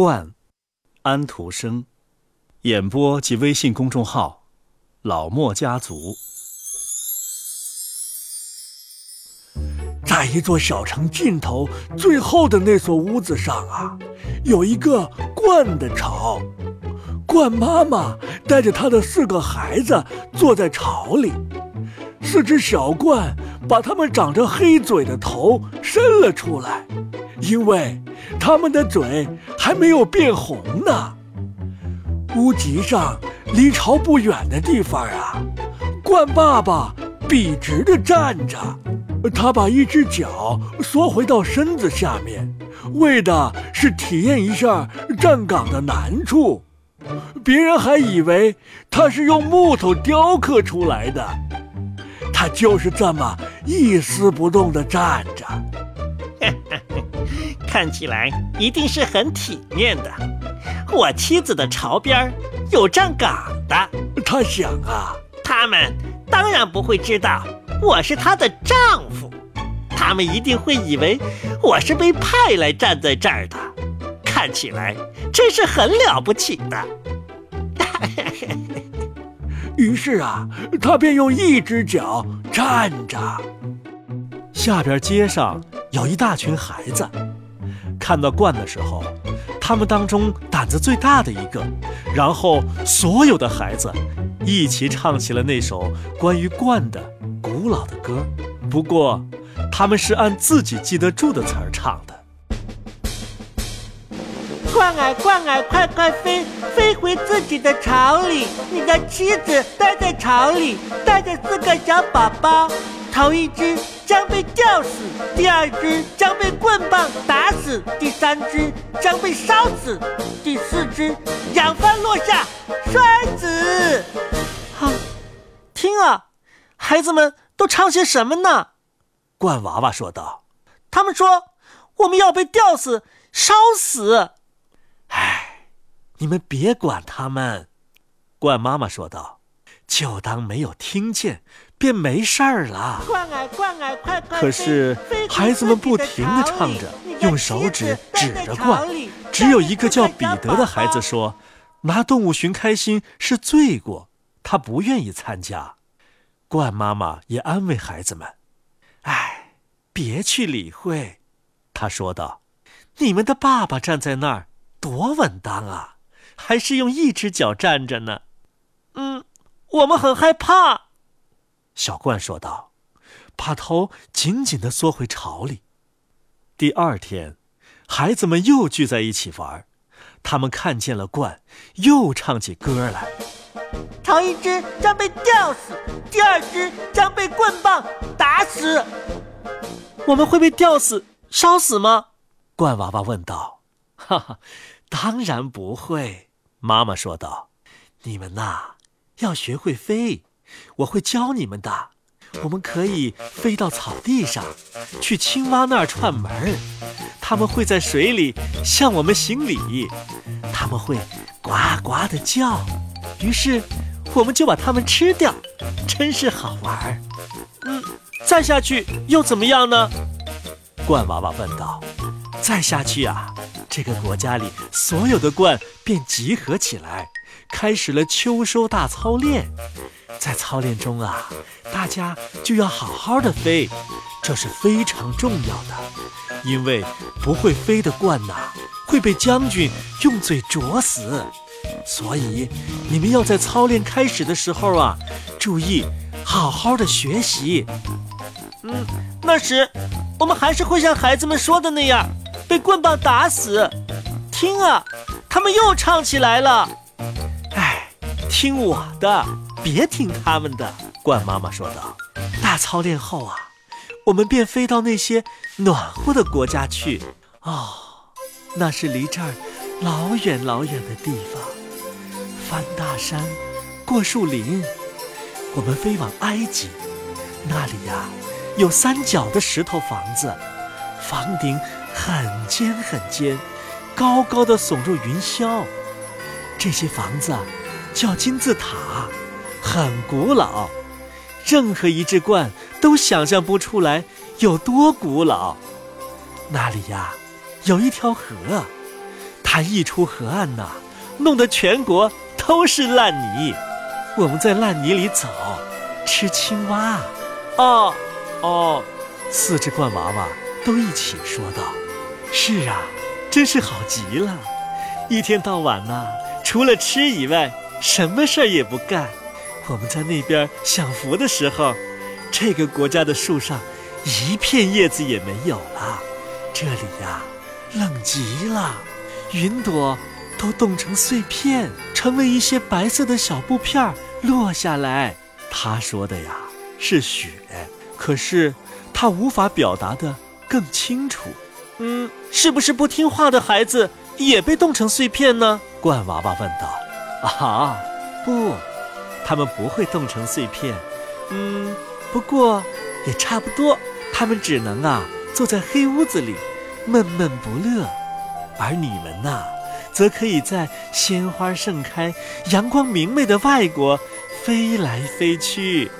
冠，安徒生，演播及微信公众号“老莫家族”。在一座小城尽头最后的那所屋子上啊，有一个鹳的巢。鹳妈妈带着她的四个孩子坐在巢里，四只小鹳把它们长着黑嘴的头伸了出来，因为它们的嘴还没有变红呢。屋脊上离巢不远的地方啊，鹳爸爸笔直地站着，他把一只脚缩回到身子下面，为的是体验一下站岗的难处。别人还以为他是用木头雕刻出来的，他就是这么一丝不动地站着，看起来一定是很体面的。我妻子的巢边有站岗的，他想啊，他们当然不会知道我是她的丈夫，他们一定会以为我是被派来站在这儿的。看起来真是很了不起的。于是啊，他便用一只脚站着。下边街上有一大群孩子，看到鹳的时候，他们当中胆子最大的一个，然后所有的孩子一起唱起了那首关于鹳的古老的歌。不过，他们是按自己记得住的词儿唱的。鹳儿，鹳儿，快快飞，飞回自己的巢里。你的妻子待在巢里，带着四个小宝宝。头一只将被吊死，第二只将被棍棒打死，第三只将被烧死，第四只仰翻落下摔死。好，听啊，孩子们都唱些什么呢？鹳娃娃说道：“他们说我们要被吊死、烧死。”唉，你们别管他们，鹳妈妈说道，就当没有听见，便没事儿了。可是孩子们不停地唱着，用手指指着罐。只有一个叫彼得的孩子说：“拿动物寻开心是罪过，他不愿意参加。”罐妈妈也安慰孩子们：“哎，别去理会。”他说道：“你们的爸爸站在那儿。”多稳当啊！还是用一只脚站着呢。嗯，我们很害怕。小鹳说道，把头紧紧地缩回巢里。第二天，孩子们又聚在一起玩，他们看见了鹳，又唱起歌来。头一只将被吊死，第二只将被棍棒打死。我们会被吊死、烧死吗？鹳娃娃问道。哈哈，当然不会。妈妈说道：“你们呐，要学会飞，我会教你们的。我们可以飞到草地上，去青蛙那儿串门儿。他们会在水里向我们行礼，他们会呱呱的叫。于是，我们就把它们吃掉，真是好玩儿。嗯，再下去又怎么样呢？”鹳娃娃问道。“再下去啊！”这个国家里所有的鹳便集合起来，开始了秋收大操练。在操练中啊，大家就要好好的飞，这是非常重要的。因为不会飞的鹳呐，会被将军用嘴啄死。所以你们要在操练开始的时候啊，注意好好的学习。嗯，那时我们还是会像孩子们说的那样。被棍棒打死，听啊，他们又唱起来了。听我的，别听他们的。鹳妈妈说道。大操练后啊，我们便飞到那些暖和的国家去。哦，那是离这儿老远老远的地方，翻大山，过树林。我们飞往埃及，那里呀，有三角的石头房子，房顶。很尖很尖，高高的耸入云霄。这些房子叫金字塔，很古老。任何一只鹳都想象不出来有多古老。那里呀，有一条河，它一出河岸呐，弄得全国都是烂泥。我们在烂泥里走，吃青蛙。哦，哦，四只鹳娃娃都一起说道：“是啊，真是好极了！一天到晚呐，除了吃以外，什么事儿也不干。我们在那边享福的时候，这个国家的树上一片叶子也没有了。这里呀，冷极了，云朵都冻成碎片，成为一些白色的小布片落下来。”他说的呀。是雪，可是他无法表达的更清楚。嗯，是不是不听话的孩子也被冻成碎片呢？罐娃娃问道。啊，不，他们不会冻成碎片。嗯，不过也差不多。他们只能啊坐在黑屋子里，闷闷不乐。而你们呐，则可以在鲜花盛开、阳光明媚的外国飞来飞去。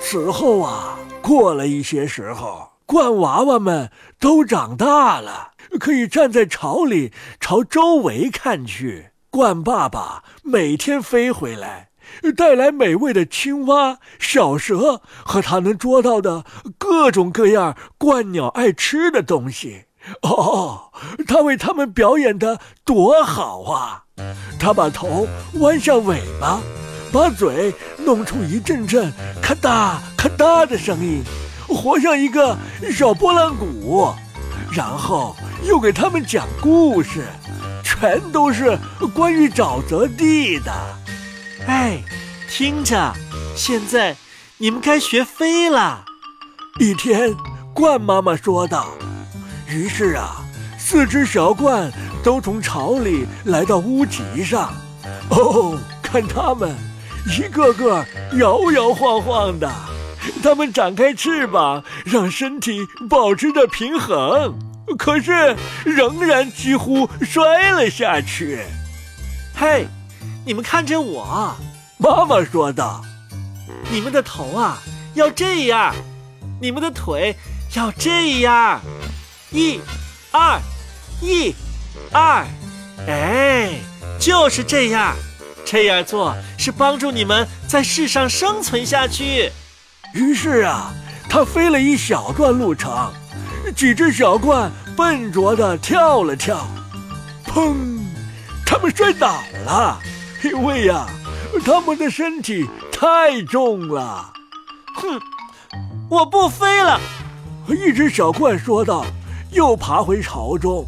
此后啊，过了一些时候，罐娃娃们都长大了，可以站在巢里朝周围看去。罐爸爸每天飞回来，带来美味的青蛙、小蛇和他能捉到的各种各样罐鸟爱吃的东西。哦，他为他们表演的多好啊！他把头弯向尾巴。把嘴弄出一阵阵咔嗒咔嗒的声音，活像一个小拨浪鼓，然后又给他们讲故事，全都是关于沼泽地的。哎，听着，现在你们该学飞了。一天，鹳妈妈说道。于是啊，四只小鹳都从巢里来到屋脊上。哦，看它们。一个个摇摇晃晃的，它们展开翅膀，让身体保持着平衡，可是仍然几乎摔了下去。嘿，你们看着我，妈妈说道：“你们的头啊要这样，你们的腿要这样，一、二，一、二，哎，就是这样。”这样做是帮助你们在世上生存下去。于是啊，他飞了一小段路程，几只小鹳笨拙地跳了跳，砰！他们摔倒了，因为呀，他们的身体太重了。哼，我不飞了。一只小鹳说道，又爬回巢中。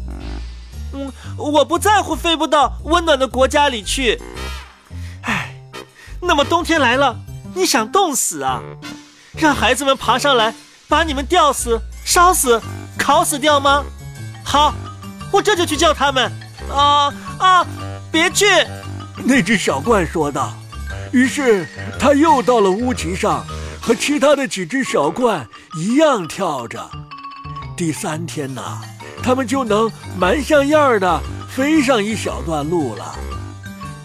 嗯，我不在乎飞不到温暖的国家里去。哎那么冬天来了，你想冻死啊？让孩子们爬上来，把你们吊死、烧死、烤死掉吗？好，我这就去叫他们。啊啊！别去！那只小怪说道。于是他又到了屋脊上，和其他的几只小怪一样跳着。第三天呐，他们就能蛮像样的飞上一小段路了。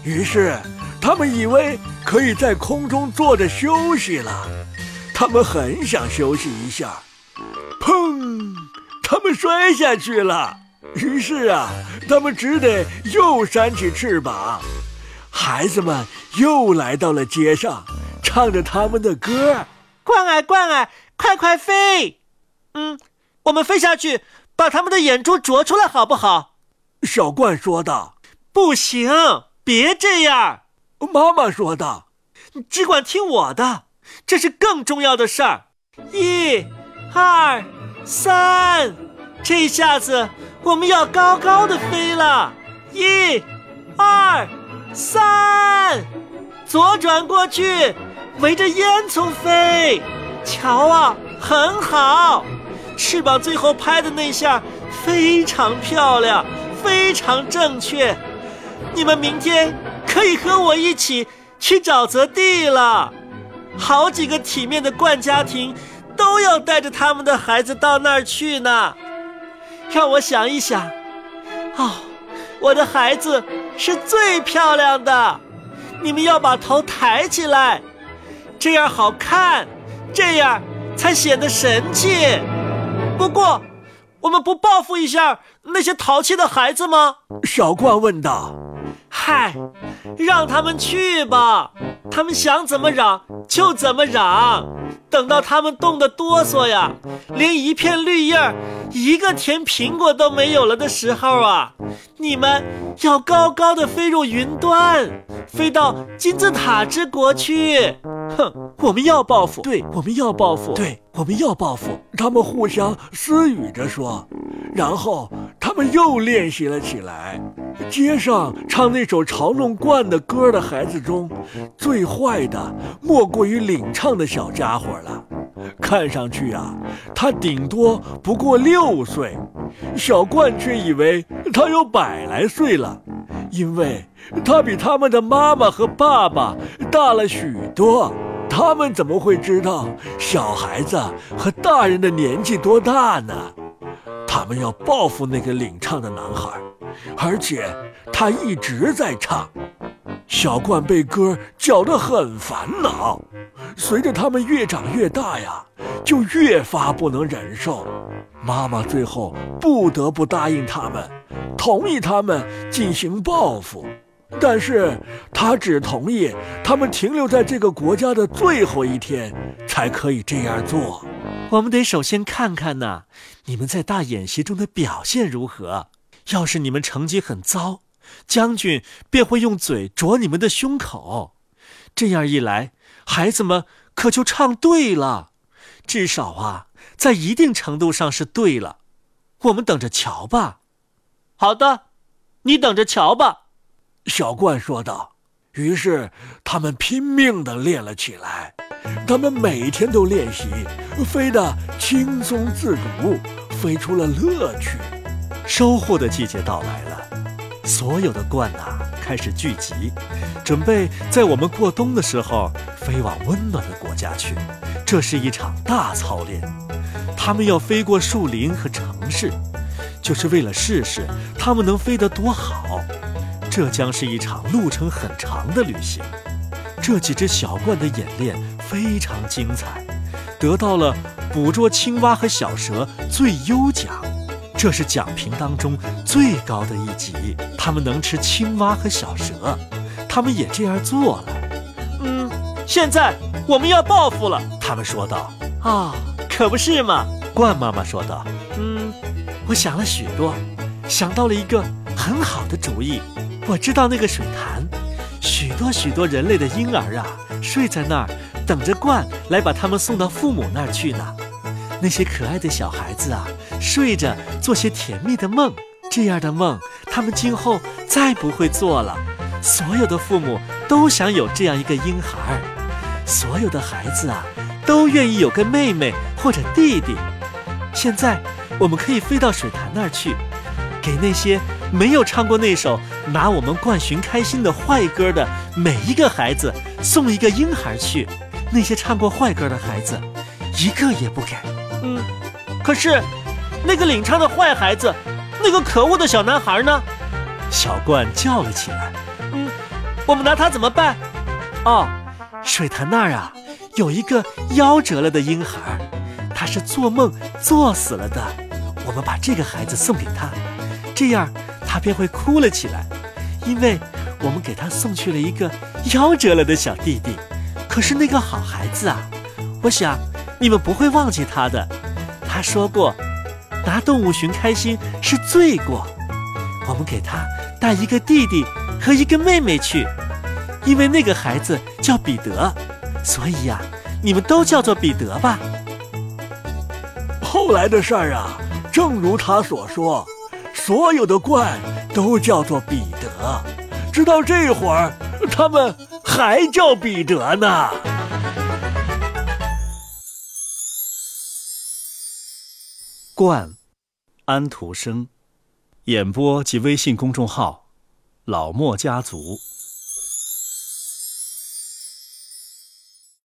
于是他们以为。可以在空中坐着休息了，他们很想休息一下。砰！他们摔下去了。于是啊，他们只得又扇起翅膀。孩子们又来到了街上，唱着他们的歌：“鹳儿，鹳儿，快快飞！”嗯，我们飞下去，把他们的眼珠啄出来，好不好？小冠说道。不行，别这样。妈妈说道：“你只管听我的，这是更重要的事儿。一、二、三，这下子我们要高高的飞了。一、二、三，左转过去，围着烟囱飞。瞧啊，很好，翅膀最后拍的那下非常漂亮，非常正确。你们明天。”可以和我一起去沼泽地了，好几个体面的冠家庭都要带着他们的孩子到那儿去呢。让我想一想，哦，我的孩子是最漂亮的，你们要把头抬起来，这样好看，这样才显得神气。不过，我们不报复一下那些淘气的孩子吗？小冠问道。嗨，让他们去吧，他们想怎么嚷就怎么嚷。等到他们冻得哆嗦呀，连一片绿叶、一个甜苹果都没有了的时候啊，你们要高高的飞入云端，飞到金字塔之国去。哼，我们要报复，对，我们要报复，对，我们要报复。他们互相私语着说，然后他们又练习了起来。街上唱那首嘲弄惯的歌的孩子中，最坏的莫过于领唱的小家伙了。看上去啊，他顶多不过六岁，小冠却以为他有百来岁了，因为他比他们的妈妈和爸爸大了许多。他们怎么会知道小孩子和大人的年纪多大呢？我们要报复那个领唱的男孩。而且他一直在唱，小冠被歌搅得很烦恼。随着他们越长越大呀，就越发不能忍受。妈妈最后不得不答应他们，同意他们进行报复。但是他只同意他们停留在这个国家的最后一天才可以这样做。我们得首先看看呢，你们在大演习中的表现如何。要是你们成绩很糟，将军便会用嘴啄你们的胸口。这样一来，孩子们可就唱对了，至少啊，在一定程度上是对了。我们等着瞧吧。好的，你等着瞧吧。”小冠说道。于是他们拼命地练了起来。他们每天都练习，飞得轻松自如，飞出了乐趣。收获的季节到来了，所有的鹳呐开始聚集，准备在我们过冬的时候飞往温暖的国家去。这是一场大操练，他们要飞过树林和城市，就是为了试试他们能飞得多好。这将是一场路程很长的旅行。这几只小鹳的演练非常精彩，得到了捕捉青蛙和小蛇最优奖。这是奖评当中最高的一级，他们能吃青蛙和小蛇，他们也这样做了。嗯，现在我们要报复了，他们说道。啊，可不是嘛，鹳妈妈说道。嗯，我想了许多，想到了一个很好的主意。我知道那个水潭，许多许多人类的婴儿啊，睡在那儿，等着鹳来把他们送到父母那儿去呢。那些可爱的小孩子啊，睡着做些甜蜜的梦，这样的梦他们今后再不会做了。所有的父母都想有这样一个婴孩，所有的孩子啊，都愿意有个妹妹或者弟弟。现在我们可以飞到水潭那儿去，给那些没有唱过那首拿我们冠寻开心的坏歌的每一个孩子送一个婴孩去。那些唱过坏歌的孩子，一个也不给。嗯，可是，那个领唱的坏孩子，那个可恶的小男孩呢？小冠叫了起来。嗯，我们拿他怎么办？哦，水潭那儿啊，有一个夭折了的婴孩，他是做梦做死了的。我们把这个孩子送给他，这样他便会哭了起来，因为我们给他送去了一个夭折了的小弟弟。可是那个好孩子啊，我想。你们不会忘记他的，他说过，拿动物寻开心是罪过。我们给他带一个弟弟和一个妹妹去，因为那个孩子叫彼得，所以呀，你们都叫做彼得吧。后来的事儿啊，正如他所说，所有的怪都叫做彼得，直到这会儿，他们还叫彼得呢。冠，安徒生，演播及微信公众号，老莫家族。